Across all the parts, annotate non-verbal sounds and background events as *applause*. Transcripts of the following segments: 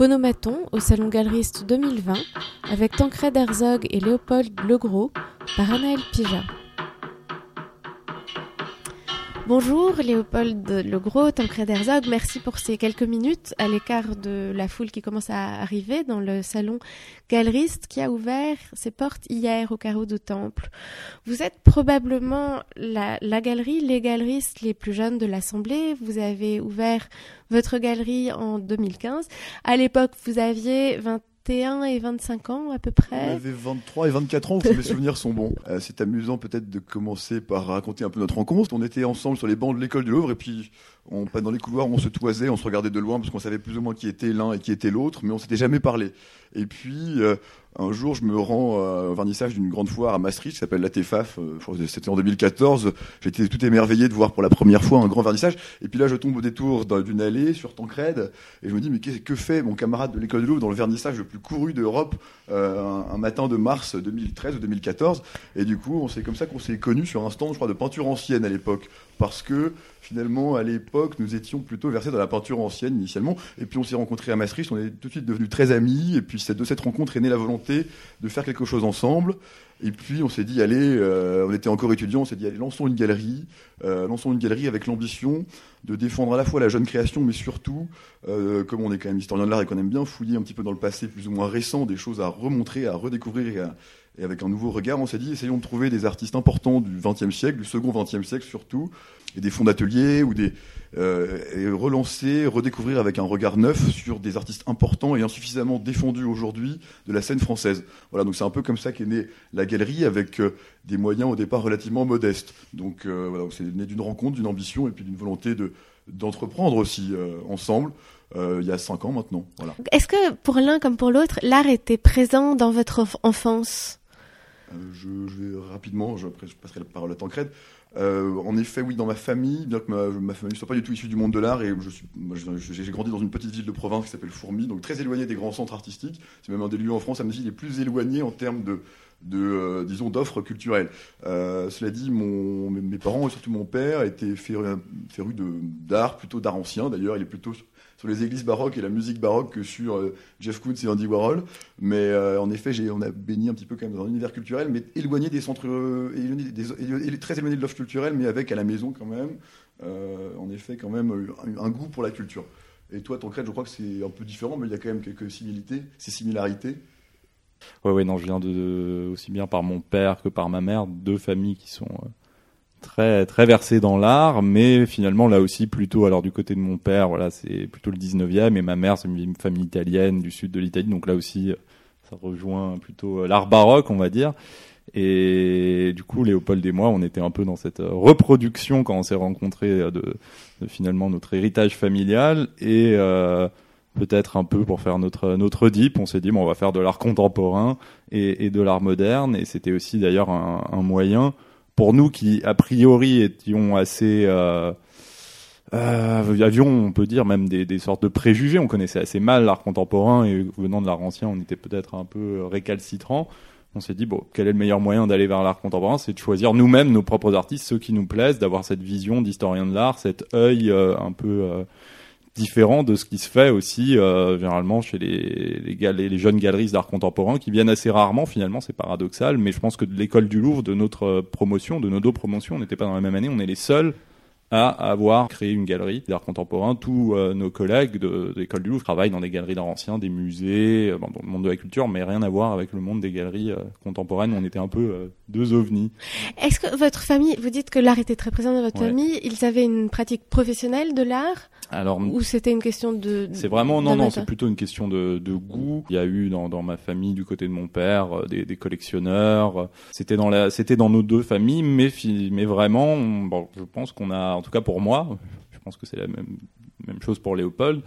Phonomaton au Salon Galeriste 2020 avec Tancred Herzog et Léopold Legros par Anaël Pija. Bonjour Léopold Legros, Tancred Herzog, merci pour ces quelques minutes à l'écart de la foule qui commence à arriver dans le salon galeriste qui a ouvert ses portes hier au carreau de Temple. Vous êtes probablement la, la galerie, les galeristes les plus jeunes de l'Assemblée. Vous avez ouvert votre galerie en 2015. À l'époque, vous aviez 20 21 et 25 ans à peu près. On avait 23 et 24 ans, si mes *laughs* souvenirs sont bons. Euh, c'est amusant peut-être de commencer par raconter un peu notre rencontre. On était ensemble sur les bancs de l'école de Louvre et puis on dans les couloirs, on se toisait, on se regardait de loin parce qu'on savait plus ou moins qui était l'un et qui était l'autre, mais on s'était jamais parlé. Et puis euh, un jour, je me rends euh, au vernissage d'une grande foire à Maastricht qui s'appelle la TEFAF. Euh, c'était en 2014. J'étais tout émerveillé de voir pour la première fois un grand vernissage. Et puis là, je tombe au détour d'une allée sur Tancred et je me dis mais que fait mon camarade de l'école de Louvre dans le vernissage le plus couru d'Europe un, matin de mars 2013 ou 2014 Et du coup, c'est comme ça qu'on s'est connus sur un stand, je crois, de peinture ancienne à l'époque, parce que finalement, à l'époque, nous étions plutôt versés dans la peinture ancienne initialement. Et puis on s'est rencontrés à Maastricht, on est tout de suite devenus très amis. Et puis de cette rencontre est née la volonté de faire quelque chose ensemble. Et puis on s'est dit, allez, euh, on était encore étudiants, on s'est dit, allez, lançons une galerie, euh, lançons une galerie avec l'ambition de défendre à la fois la jeune création, mais surtout, euh, comme on est quand même historien de l'art et qu'on aime bien fouiller un petit peu dans le passé plus ou moins récent, des choses à remontrer, à redécouvrir et, avec un nouveau regard, on s'est dit, essayons de trouver des artistes importants du XXe siècle, du second XXe siècle surtout, et des fonds d'atelier ou des euh, et relancer, redécouvrir avec un regard neuf sur des artistes importants et insuffisamment défendus aujourd'hui de la scène française. Voilà, donc c'est un peu comme ça qu'est née la galerie avec euh, des moyens au départ relativement modestes. Donc euh, voilà, c'est né d'une rencontre, d'une ambition et puis d'une volonté de d'entreprendre aussi euh, ensemble. il y a cinq ans maintenant. Voilà. Est-ce que pour l'un comme pour l'autre, l'art était présent dans votre enfance? Je, je, vais rapidement, je, je passerai la parole à Tancred. Euh, en effet, oui, dans ma famille, bien que ma, famille ne soit pas du tout issue du monde de l'art, et j'ai grandi dans une petite ville de province qui s'appelle Fourmi, donc très éloignée des grands centres artistiques. C'est même un des lieux en France, à mes les plus éloignés en termes de, de euh, disons d'offres culturelles. Euh, cela dit, mes parents et surtout mon père étaient férus, d'art, plutôt d'art ancien. D'ailleurs, il est plutôt sur les églises baroques et la musique baroque que sur euh, Jeff Koons et Andy Warhol. Mais en effet, on a baigné un petit peu quand dans un univers culturel, mais éloigné des centres, éloigné très éloigné de l'offre culturelle, mais avec à la maison quand même, en effet, quand même un, goût pour la culture. Et toi, ton crête, je crois que c'est un peu différent, mais il y a quand même quelques similarités. Ces similarités. Ouais, ouais, non, je viens de, aussi bien par mon père que par ma mère, deux familles qui sont très très versé dans l'art, mais finalement là aussi plutôt alors du côté de mon père, voilà, c'est plutôt le 19e et ma mère c'est une famille italienne du sud de l'Italie, donc là aussi ça rejoint plutôt euh, l'art baroque, on va dire. Et du coup, Léopold et moi, on était un peu dans cette euh, reproduction quand on s'est rencontrés euh, de, de, finalement notre héritage familial et euh, peut-être un peu pour faire notre notre dip, on s'est dit bon, on va faire de l'art contemporain et, et de l'art moderne. Et c'était aussi d'ailleurs un, un moyen pour nous qui a priori étions assez euh, euh, avions, on peut dire, même des, des, sortes de préjugés. On connaissait assez mal l'art contemporain et venant de l'art ancien, on était peut-être un peu récalcitrant. On s'est dit, bon, quel est le meilleur moyen d'aller vers l'art contemporain? C'est de choisir nous-mêmes nos propres artistes, ceux qui nous plaisent, d'avoir cette vision d'historien de l'art, cet œil euh, un peu euh, différent de ce qui se fait aussi euh, généralement chez les, les, les jeunes galeristes d'art contemporain qui viennent assez rarement finalement c'est paradoxal mais je pense que de l'école du Louvre de notre promotion de nos deux promotions on n'était pas dans la même année on est les seuls à avoir créé une galerie d'art contemporain. Tous euh, nos collègues de, de l'école du Louvre travaillent dans des galeries d'art ancien, des musées, euh, dans le monde de la culture, mais rien à voir avec le monde des galeries euh, contemporaines. On était un peu deux ovnis. Est-ce que votre famille, vous dites que l'art était très présent dans votre famille, ils avaient une pratique professionnelle de l'art? Alors, ou c'était une question de. C'est vraiment non non, c'est plutôt une question de, de, goût. Il y a eu dans, dans ma famille du côté de mon père des, des collectionneurs. C'était dans la, c'était dans nos deux familles, mais mais vraiment, bon, je pense qu'on a en tout cas pour moi, je pense que c'est la même, même chose pour Léopold,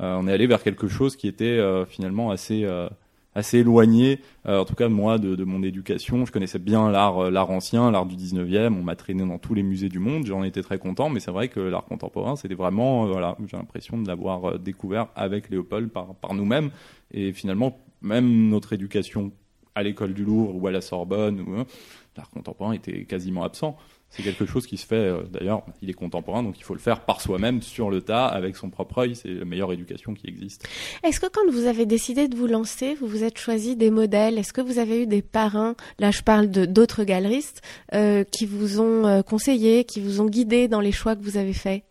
euh, on est allé vers quelque chose qui était euh, finalement assez euh, assez éloigné, en tout cas moi, de, mon éducation. Je connaissais bien l'art, l'art ancien, l'art du 19e. On m'a traîné dans tous les musées du monde. J'en étais très content, mais c'est vrai que l'art contemporain, c'était vraiment, voilà, j'ai l'impression de l'avoir découvert avec Léopold par, par nous-mêmes. Et finalement, même notre éducation à l'école du Louvre ou à la Sorbonne, l'art contemporain était quasiment absent. C'est quelque chose qui se fait, euh, d'ailleurs, il est contemporain, donc il faut le faire par soi-même, sur le tas, avec son propre œil. C'est la meilleure éducation qui existe. Est-ce que quand vous avez décidé de vous lancer, vous vous êtes choisi des modèles? Est-ce que vous avez eu des parrains? Là, je parle d'autres galeristes euh, qui vous ont euh, conseillé, qui vous ont guidé dans les choix que vous avez faits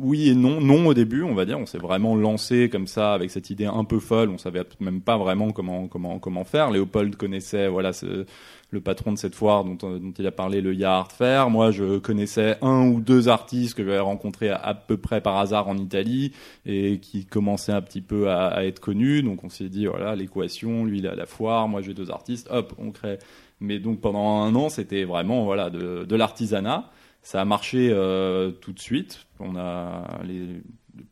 oui et non. Non au début, on va dire. On s'est vraiment lancé comme ça avec cette idée un peu folle. On savait même pas vraiment comment comment comment faire. Léopold connaissait voilà ce, le patron de cette foire dont, dont, il a parlé, le Yard Fair. Moi, je connaissais un ou deux artistes que j'avais rencontrés à, peu près par hasard en Italie et qui commençaient un petit peu à, être connus. Donc, on s'est dit, voilà, l'équation, lui, il à la foire, moi, j'ai deux artistes, hop, on crée. Mais donc, pendant un an, c'était vraiment, voilà, de l'artisanat. Ça a marché euh, tout de suite. On a les,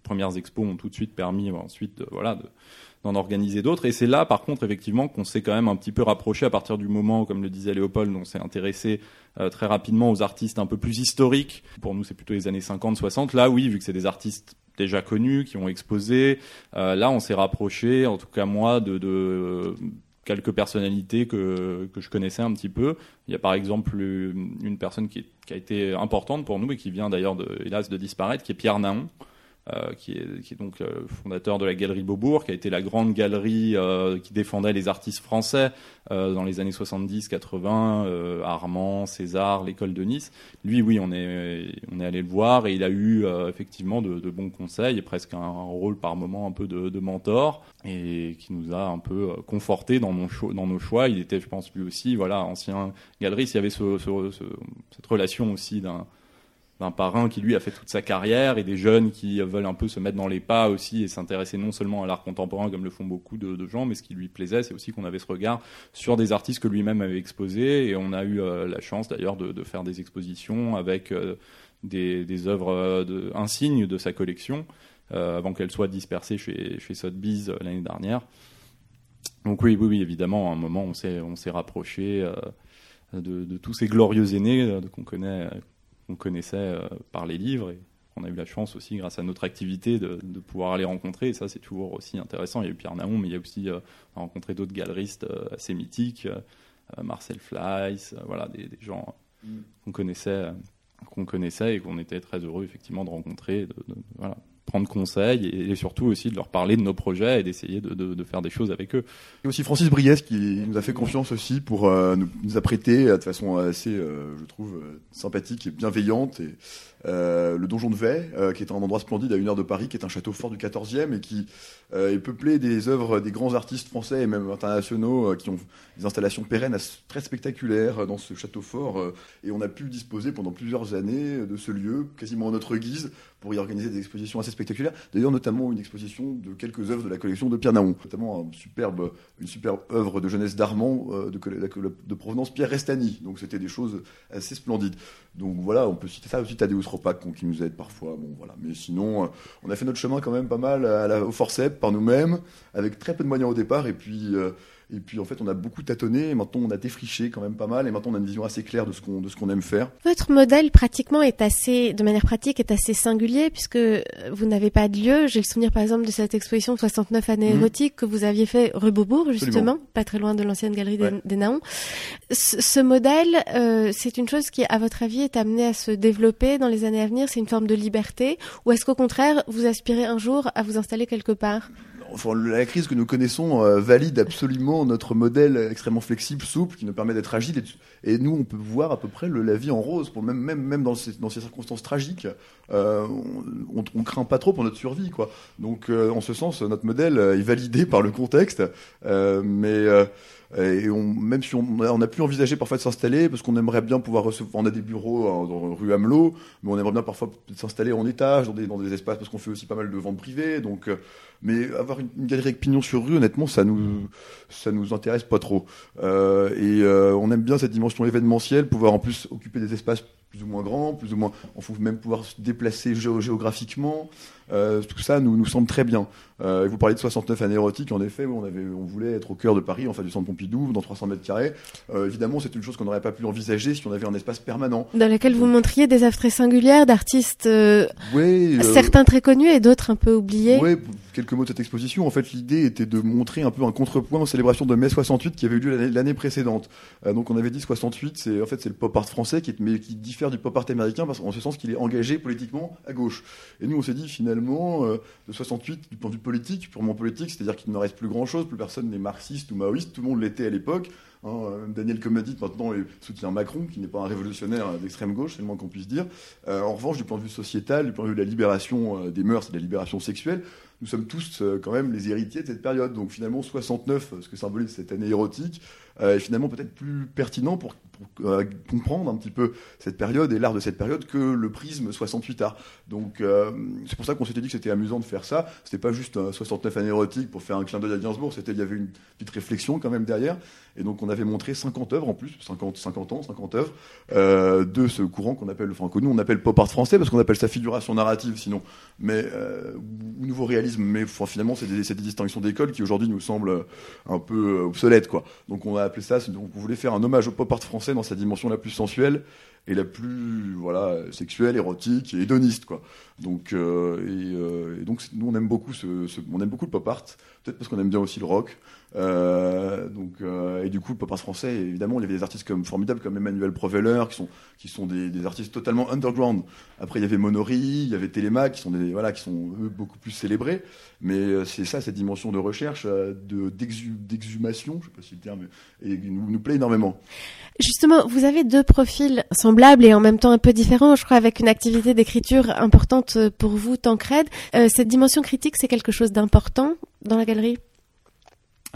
premières expos ont tout de suite permis ensuite, de, voilà, de, d'en organiser d'autres. Et c'est là, par contre, effectivement, qu'on s'est quand même un petit peu rapproché à partir du moment, comme le disait Léopold, on s'est intéressé euh, très rapidement aux artistes un peu plus historiques. Pour nous, c'est plutôt les années 50, 60. Là, oui, vu que c'est des artistes déjà connus, qui ont exposé, euh, là, on s'est rapproché, en tout cas moi, de, de quelques personnalités que, que je connaissais un petit peu. Il y a par exemple une personne qui, qui a été importante pour nous et qui vient d'ailleurs, de, hélas, de disparaître, qui est Pierre Naon. Euh, qui, est, qui est donc euh, fondateur de la Galerie Beaubourg, qui a été la grande galerie euh, qui défendait les artistes français euh, dans les années 70-80, euh, Armand, César, l'école de Nice. Lui, oui, on est, on est allé le voir et il a eu effectivement de, de, bons conseils et presque un, rôle par moment un peu de, de, mentor et qui nous a un peu conforté dans, choix, dans nos choix. Il était, je pense, lui aussi, voilà, ancien galeriste. Il y avait ce, ce, ce, cette relation aussi d'un d'un parrain qui lui a fait toute sa carrière et des jeunes qui veulent un peu se mettre dans les pas aussi et s'intéresser non seulement à l'art contemporain comme le font beaucoup de, gens, mais ce qui lui plaisait, c'est aussi qu'on avait ce regard sur des artistes que lui-même avait exposés et on a eu euh, la chance d'ailleurs de, faire des expositions avec euh, des, œuvres euh, insignes de sa collection avant qu'elles soient dispersées chez, chez Sotheby's l'année dernière. Donc oui, oui, oui, évidemment, à un moment, on s'est rapproché de, tous ces glorieux aînés qu'on connaît qu'on connaissait euh, par les livres et on a eu la chance aussi, grâce à notre activité, de, de pouvoir les rencontrer. Et ça, c'est toujours aussi intéressant. Il y a eu Pierre Naon, mais il y a aussi euh, rencontré d'autres galeristes euh, assez mythiques, euh, Marcel Fleiss, voilà, des, des gens mm. qu'on connaissait, qu'on connaissait et qu'on était très heureux effectivement de rencontrer, de, de, voilà, prendre conseil et, surtout aussi de leur parler de nos projets et d'essayer de, faire des choses avec eux. Et aussi Francis Briès qui nous a fait confiance aussi pour euh, nous, apprêter de façon assez, euh, je trouve, sympathique et bienveillante euh, le donjon de Vey, euh, qui est un endroit splendide à une heure de Paris, qui est un château fort du 14e et qui euh, est peuplé des œuvres des grands artistes français et même internationaux qui ont des installations pérennes très spectaculaires dans ce château fort. Et on a pu disposer pendant plusieurs années de ce lieu, quasiment à notre guise, pour y organiser des expositions assez spectaculaires. D'ailleurs, notamment une exposition de quelques œuvres de la collection de Pierre Naon, notamment une superbe œuvre de jeunesse d'Armand de, provenance Pierre Restani. Donc c'était des choses assez splendides. Donc voilà, on peut citer ça aussi Tadeusz Ropac qui nous aide parfois. Bon voilà, mais sinon, on a fait notre chemin quand même pas mal à la, au forceps par nous-mêmes, avec très peu de moyens au départ, et puis. Et puis en fait, on a beaucoup tâtonné, et maintenant on a défriché quand même pas mal, et maintenant on a une vision assez claire de ce qu'on de ce qu'on aime faire. Votre modèle pratiquement est assez, de manière pratique, est assez singulier puisque vous n'avez pas de lieu. J'ai le souvenir par exemple de cette exposition 69 années mmh. érotiques que vous aviez fait rue Beaubourg justement, pas très loin de l'ancienne galerie ouais. des, des Naons. Ce, ce modèle, euh, c'est une chose qui, à votre avis, est amenée à se développer dans les années à venir? C'est une forme de liberté, ou est-ce qu'au contraire, vous aspirez un jour à vous installer quelque part? Enfin, la crise que nous connaissons euh, valide absolument notre modèle extrêmement flexible, souple, qui nous permet d'être agile. Et, nous, on peut voir à peu près la vie en rose, même, même, même dans, ces, dans ces circonstances tragiques. Euh, on, on, craint pas trop pour notre survie, quoi. Donc, euh, en ce sens, notre modèle est validé par le contexte, mais et on, même si on, on, a pu envisager parfois de s'installer, parce qu'on aimerait bien pouvoir recevoir, on a des bureaux hein, dans rue Hamelot, mais on aimerait bien parfois s'installer en étage, dans des, espaces, parce qu'on fait aussi pas mal de ventes privées, donc, euh, mais avoir une, galerie avec pignon sur rue, honnêtement, ça nous, ça nous intéresse pas trop. Euh, et euh, on aime bien cette dimension événementielle, pouvoir en plus occuper des espaces plus ou moins grand, plus ou moins, on faut même pouvoir se déplacer géographiquement. Euh, tout ça nous, nous semble très bien. Euh, vous parlez de 69 anérotiques, en effet, on, avait, on voulait être au cœur de Paris, en du centre Pompidou, dans 300 mètres carrés. Euh, évidemment, c'est une chose qu'on n'aurait pas pu envisager si on avait un espace permanent. Dans lequel vous montriez des œuvres très singulières d'artistes, euh, oui, certains très connus et d'autres un peu oubliés. Oui, quelques mots de cette exposition. En fait, l'idée était de montrer un peu un contrepoint aux célébrations de mai 68 qui avait eu lieu l'année précédente. donc, on avait dit 68, c'est en fait c'est le pop art français qui, mais qui diffère du pop art américain parce qu'en ce sens qu'il est engagé politiquement à gauche. Et nous, on s'est dit finalement de 68 du point de vue politique, purement politique, c'est-à-dire qu'il ne reste plus grand-chose, plus personne n'est marxiste ou maoïste, tout le monde l'était à l'époque. Hein, euh, Daniel Comedit maintenant soutient Macron, qui n'est pas un révolutionnaire d'extrême gauche, c'est le moins qu'on puisse dire. Euh, en revanche, du point de vue sociétal, du point de vue de la libération euh, des mœurs et de la libération sexuelle, nous sommes tous quand même les héritiers de cette période. Donc finalement, 69, ce que symbolise cette année érotique, est finalement peut-être plus pertinent pour euh, comprendre un petit peu cette période et l'art de cette période que le prisme 68A. Donc euh, c'est pour ça qu'on s'était dit que c'était amusant de faire ça. C'était pas juste un 69 anérotique pour faire un clin d'œil à Gainsbourg, c'était il y avait une petite réflexion quand même derrière. Et donc on avait montré 50 œuvres en plus, 50, 50 ans, 50 œuvres euh, de ce courant qu'on appelle, enfin que nous on appelle pop art français parce qu'on appelle ça figuration narrative sinon, mais ou nouveau réalisme. Mais finalement c'est des, des, distinctions d'école qui aujourd'hui nous semblent un peu obsolètes. Donc on a appelé ça, donc on voulait faire un hommage au pop art français dans sa dimension la plus sensuelle et la plus voilà sexuelle, érotique et hédoniste quoi. Donc euh, euh, et, donc nous on aime beaucoup ce, on aime beaucoup le pop art, peut-être parce qu'on aime bien aussi le rock. Euh, donc et du coup le pop art français évidemment il y avait des artistes comme formidables comme Emmanuel Proveller qui sont qui sont des, artistes totalement underground. Après il y avait Monory, il y avait Télémac qui sont des voilà qui sont eux beaucoup plus célébrés. Mais c'est ça cette dimension de recherche de d'exhumation, je sais pas si le terme et nous, nous plaît énormément. Justement, vous avez deux profils semblables et en même temps un peu différents, je crois, avec une activité d'écriture importante pour vous, Tancred. Euh, cette dimension critique, c'est quelque chose d'important dans la galerie?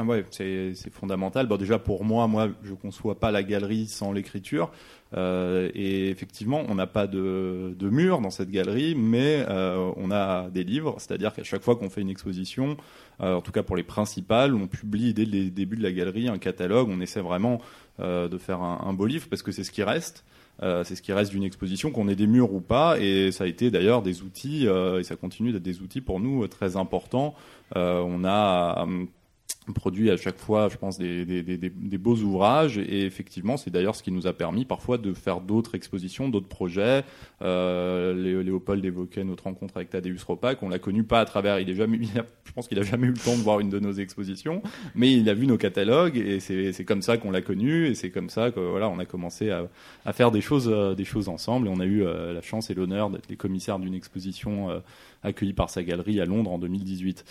Ah ouais, c'est fondamental. Bon, déjà pour moi, moi, je conçois pas la galerie sans l'écriture. Euh, et effectivement, on n'a pas de, mur dans cette galerie, mais euh, on a des livres. C'est-à-dire qu'à chaque fois qu'on fait une exposition, euh, en tout cas pour les principales, on publie dès le début de la galerie un catalogue. On essaie vraiment de faire un, beau livre parce que c'est ce qui reste. C'est ce qui reste d'une exposition, qu'on ait des murs ou pas, et ça a été d'ailleurs des outils, et ça continue d'être des outils pour nous très importants. on a produit à chaque fois, je pense, des, des, des, des beaux ouvrages. Et effectivement, c'est d'ailleurs ce qui nous a permis parfois de faire d'autres expositions, d'autres projets. Euh, Léopold évoquait notre rencontre avec Tadeusz Ropak. On l'a connu pas à travers. Il est jamais. je pense qu'il a jamais eu le temps de voir une de nos expositions, mais il a vu nos catalogues et c'est comme ça qu'on l'a connu et c'est comme ça que voilà, on a commencé à, à faire des choses, euh, des choses ensemble. Et on a eu euh, la chance et l'honneur d'être les commissaires d'une exposition euh, accueillie par sa galerie à Londres en 2018.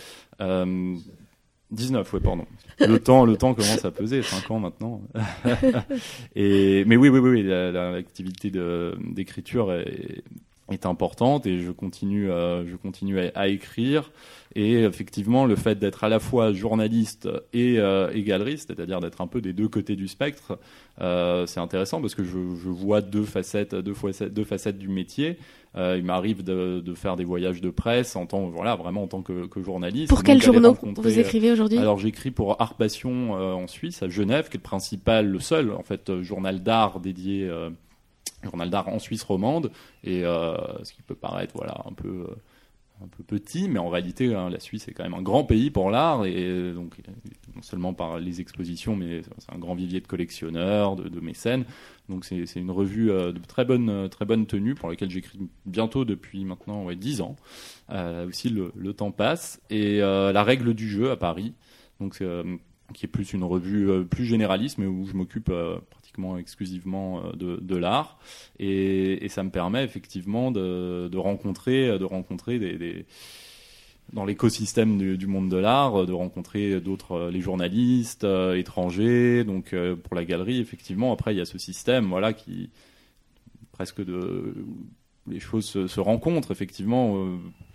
19, ouais, pardon. Le temps, le temps commence à peser, 5 ans maintenant. *laughs* et, mais oui, oui, oui, oui l'activité d'écriture est, est, importante et je continue, euh, je continue à, écrire. Et effectivement, le fait d'être à la fois journaliste et, euh, et galeriste, c'est-à-dire d'être un peu des deux côtés du spectre, euh, c'est intéressant parce que je, je, vois deux facettes, deux facettes, deux facettes du métier. Euh, il m'arrive de, de, faire des voyages de presse en tant, voilà, vraiment en tant que, que journaliste. Pour quels journaux vous écrivez aujourd'hui? Alors j'écris pour Arpation euh, en Suisse, à Genève, qui est le principal, le seul en fait journal d'art dédié, journal d'art en Suisse romande, et ce qui peut paraître voilà un peu un peu petit, mais en réalité, hein, la Suisse est quand même un grand pays pour l'art, et donc non seulement par les expositions, mais c'est un grand vivier de collectionneurs, de, mécènes. Donc c'est une revue euh, de très bonne, euh, très bonne tenue pour laquelle j'écris bientôt depuis maintenant ouais, 10 ans. Euh, aussi le, temps passe. Et euh, La règle du jeu à Paris, donc qui est plus une revue plus généraliste, mais où je m'occupe exclusivement de, de l'art. Et, ça me permet effectivement de, rencontrer, de rencontrer dans l'écosystème du, monde de l'art, de rencontrer d'autres, euh, les journalistes euh, étrangers. Donc euh, pour la galerie, effectivement, après il y a ce système, voilà, qui presque de les choses se, se rencontrent. Effectivement,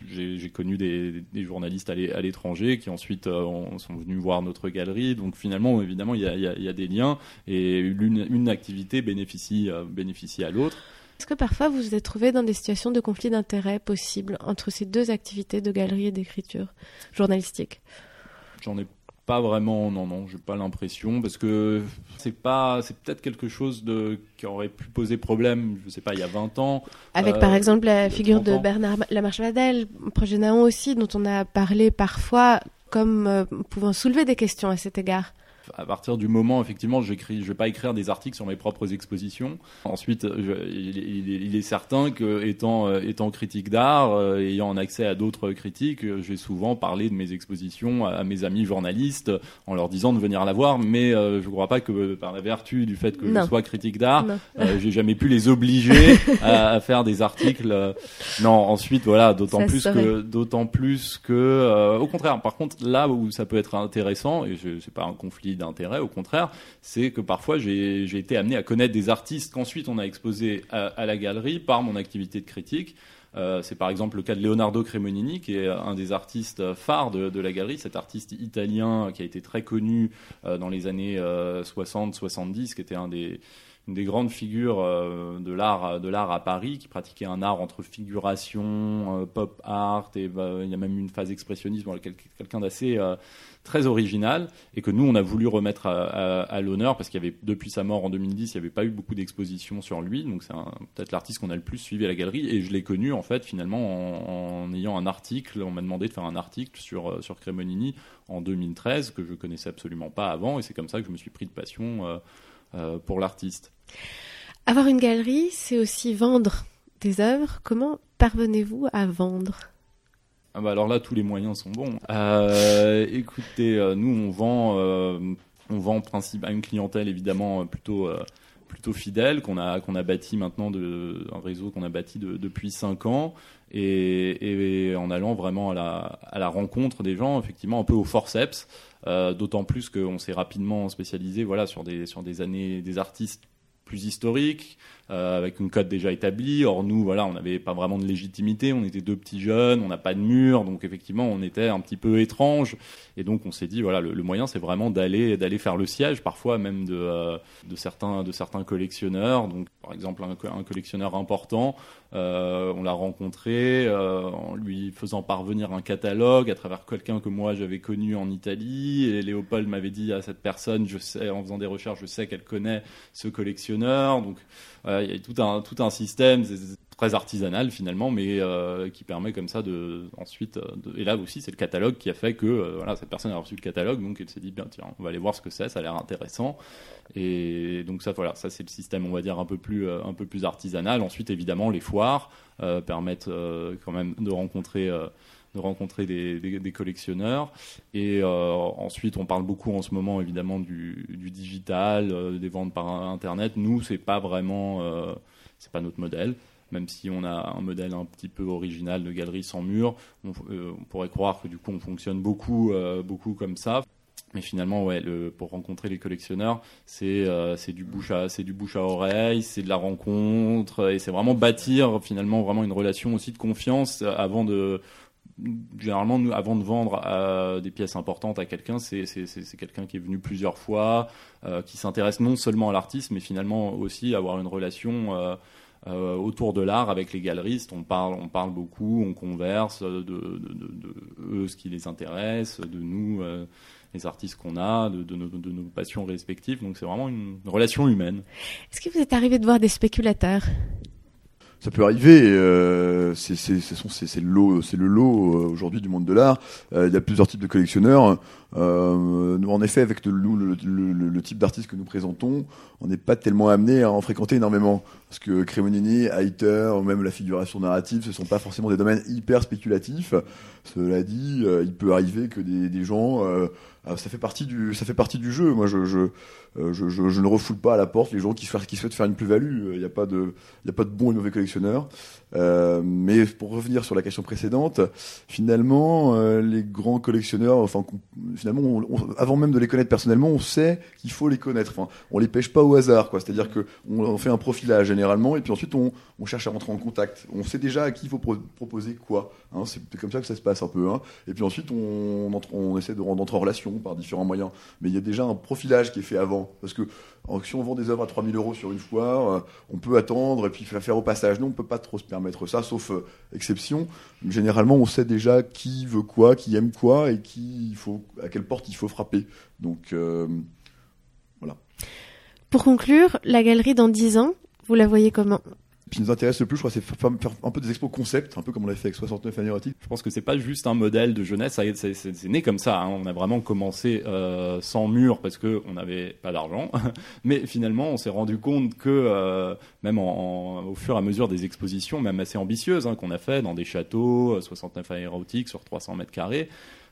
j'ai connu des, des, journalistes à l'étranger qui ensuite sont venus voir notre galerie. Donc finalement, évidemment, il y a, y a, y a des liens et une, une activité bénéficie, bénéficie à l'autre. Est-ce que parfois vous vous êtes trouvé dans des situations de conflit d'intérêts possibles entre ces deux activités de galerie et d'écriture journalistique? J'en ai pas vraiment, non, non, j'ai pas l'impression parce que c'est pas, c'est peut-être quelque chose de qui aurait pu poser problème, je sais pas, il y a 20 ans. Avec euh, par exemple la figure de 30 ans. Bernard Lamarche-Vadel, projet Naon aussi, dont on a parlé parfois comme euh, pouvant soulever des questions à cet égard. À partir du moment, effectivement, je vais pas écrire des articles sur mes propres expositions. Ensuite, je- il, est- il est, il est certain que, étant, euh, étant critique d'art, euh, ayant accès à d'autres critiques, euh, je vais souvent parler de mes expositions à, à mes amis journalistes en leur disant de venir la voir. Mais je ne crois pas que, par la vertu du fait que Non. je sois critique d'art, j'ai jamais pu les obliger *laughs* à, à faire des articles. Non, ensuite, voilà, d'autant plus que, d'autant plus que, au contraire, par contre, là où ça peut être intéressant, et je c'est pas un conflit d'intérêt, au contraire, c'est que parfois j'ai été amené à connaître des artistes qu'ensuite on a exposés à, la galerie par mon activité de critique. Euh, c'est par exemple le cas de Leonardo Cremonini, qui est un des artistes phares de, la galerie, cet artiste italien qui a été très connu euh, dans les années 60-70, qui était un des, une des grandes figures euh, de l'art de l'art à Paris, qui pratiquait un art entre figuration, euh, pop art, et bah, il y a même une phase expressionniste, quelqu'un d'assez euh, très original, et que nous on a voulu remettre à, l'honneur parce qu'il y avait depuis sa mort en 2010, il n'y avait pas eu beaucoup d'expositions sur lui, donc c'est peut-être l'artiste qu'on a le plus suivi à la galerie, et je l'ai connu en fait finalement en, ayant un article, on m'a demandé de faire un article sur sur Cremonini en 2013 que je connaissais absolument pas avant, et c'est comme ça que je me suis pris de passion. Pour l'artiste. Avoir une galerie, c'est aussi vendre des œuvres. Comment parvenez-vous à vendre? Ah bah alors là, tous les moyens sont bons. Euh, écoutez, euh, nous on vend, euh, on vend en principe à une clientèle évidemment euh, plutôt euh, plutôt fidèle qu'on a bâti maintenant de un réseau qu'on a bâti de- depuis cinq ans et, en allant vraiment à la à la rencontre des gens, effectivement un peu au forceps. Euh, D'autant plus qu'on s'est rapidement spécialisé voilà sur des sur des années des artistes plus historiques euh, avec une cote déjà établie. Or nous, voilà, on n'avait pas vraiment de légitimité. On était deux petits jeunes, on n'a pas de mur, donc effectivement, on était un petit peu étrange. Et donc, on s'est dit, voilà, le, moyen, c'est vraiment d'aller d'aller faire le siège, parfois même de euh, certains de certains collectionneurs. Donc, par exemple, un, co- un collectionneur important, euh, on l'a rencontré en lui faisant parvenir un catalogue à travers quelqu'un que moi j'avais connu en Italie. Et Léopold m'avait dit à cette personne, je sais, en faisant des recherches, je sais qu'elle connaît ce collectionneur. Donc, il y a tout un, tout un système très artisanal finalement, mais euh, qui permet comme ça de ensuite. euh, et là aussi, c'est le catalogue qui a fait que euh, voilà, cette personne a reçu le catalogue, donc elle s'est dit bien tiens, on va aller voir ce que c'est, ça a l'air intéressant. Et donc ça, voilà, ça c'est le système, on va dire un peu plus, euh, un peu plus artisanal. Ensuite, évidemment, les foires euh, permettent euh, quand même de rencontrer. De rencontrer des, des- des collectionneurs. Et euh, ensuite on parle beaucoup en ce moment évidemment du, du digital euh, des ventes par internet. Nous c'est pas vraiment euh, c'est pas notre modèle. Même si on a un modèle un petit peu original de galerie sans mur on, euh, pourrait croire que du coup on fonctionne beaucoup euh, beaucoup comme ça. Mais finalement, ouais, le, pour rencontrer les collectionneurs, c'est euh, du bouche à c'est du bouche à oreille, c'est de la rencontre, et c'est vraiment bâtir finalement vraiment une relation aussi de confiance avant de généralement nous, avant de vendre euh, des pièces importantes à quelqu'un, c'est quelqu'un qui est venu plusieurs fois, euh, qui s'intéresse non seulement à l'artiste, mais finalement aussi à avoir une relation. euh, autour de l'art avec les galeristes, on parle, on parle beaucoup, on converse de, ce qui les intéresse, de nous les artistes qu'on a, de, nos, de nos passions respectives. Donc c'est vraiment une relation humaine. Est-ce que vous êtes arrivé de voir des spéculateurs? Ça peut arriver. euh, c'est le lot, c'est le lot euh, aujourd'hui du monde de l'art. Euh, Il y a plusieurs types de collectionneurs. Euh, nous, en effet, avec le, le, le- le- type d'artiste que nous présentons, on n'est pas tellement amené à en fréquenter énormément. Parce que Cremonini, Heiter, ou même la figuration narrative, ce sont pas forcément des domaines hyper spéculatifs. Cela dit, euh, il peut arriver que des, des gens, euh, ça fait partie du, ça fait partie du jeu. Moi, je, je, euh, je, ne refoule pas à la porte les gens qui, souhaitent- qui souhaitent faire une plus-value. Il n'y a pas de, il n'y a pas de bons et mauvais collectionneurs. Euh, mais pour revenir sur la question précédente, finalement, euh, les grands collectionneurs, enfin, finalement, on- on- avant même de les connaître personnellement, on sait qu'il faut les connaître. Enfin, on les pêche pas au hasard, quoi. C'est-à-dire que on, on fait un profilage généralement, et puis ensuite on, on cherche à rentrer en contact. On sait déjà à qui il faut pro- proposer quoi. Hein, c'est comme ça que ça se passe un peu. Hein. Et puis ensuite, on, entre- on essaie de rentrer en relation par différents moyens. Mais il y a déjà un profilage qui est fait avant, parce que si on vend des œuvres à 3000 euros sur une foire, euh, on peut attendre et puis faire au passage. nous, on peut pas trop se permettre ça, sauf euh, exception. Généralement, on sait déjà qui veut quoi, qui aime quoi, et qui faut, à quelle porte il faut frapper. Donc, euh, voilà. Pour conclure, la galerie dans 10 ans, vous la voyez comment? Qui nous intéresse le plus, je crois, c'est faire un peu des expos concept, un peu comme on l'a fait avec 69 années érotiques. Je pense que c'est pas juste un modèle de jeunesse, c'est né comme ça. Hein. On a vraiment commencé euh, sans mur parce que on n'avait pas d'argent, *laughs* mais finalement, on s'est rendu compte que euh, même au fur et à mesure des expositions, même assez ambitieuses, hein, qu'on a fait dans des châteaux, 69 années érotiques sur 300 mètres carrés.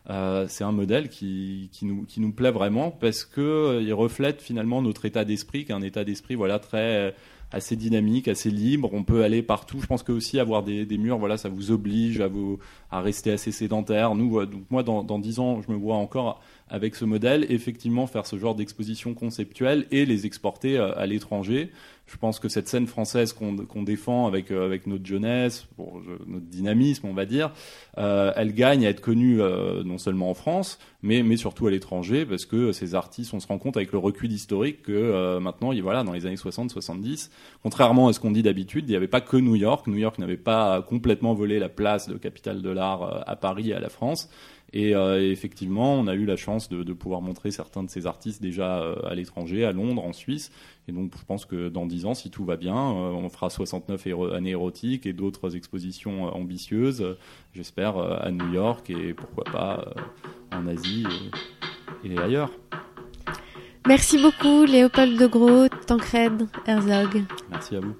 Euh, c'est un modèle qui, nous, plaît vraiment parce que euh, il reflète finalement notre état d'esprit, qui est un état d'esprit voilà très assez dynamique, assez libre. On peut aller partout. Je pense que aussi avoir des, murs, voilà, ça vous oblige à vous à rester assez sédentaire. Nous, moi, dans, dans 10 ans, je me vois encore avec ce modèle, effectivement, faire ce genre d'exposition conceptuelle et les exporter euh, à l'étranger. Je pense que cette scène française qu'on défend avec, euh, avec notre jeunesse, pour, notre dynamisme, on va dire, euh, elle gagne à être connue euh, non seulement en France, mais, mais surtout à l'étranger, parce que ces artistes, on se rend compte avec le recul historique que euh, maintenant, voilà, dans les années 60-70, contrairement à ce qu'on dit d'habitude, il n'y avait pas que New York. New York n'avait pas complètement volé la place de capitale de l'art à Paris et à la France. Et euh, effectivement, on a eu la chance de, de, pouvoir montrer certains de ces artistes déjà euh, à l'étranger, à Londres, en Suisse. Et donc, je pense que dans 10 ans, si tout va bien, euh, on fera 69 années érotiques et d'autres expositions ambitieuses, j'espère, à New York et pourquoi pas en Asie et, et ailleurs. Merci beaucoup, Léopold de Gros, Tancred, Herzog. Merci à vous.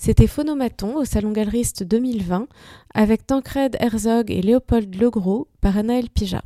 C'était Phonomaton au Salon Galeriste 2020 avec Tancred Herzog et Léopold Legros par Anaël Pija.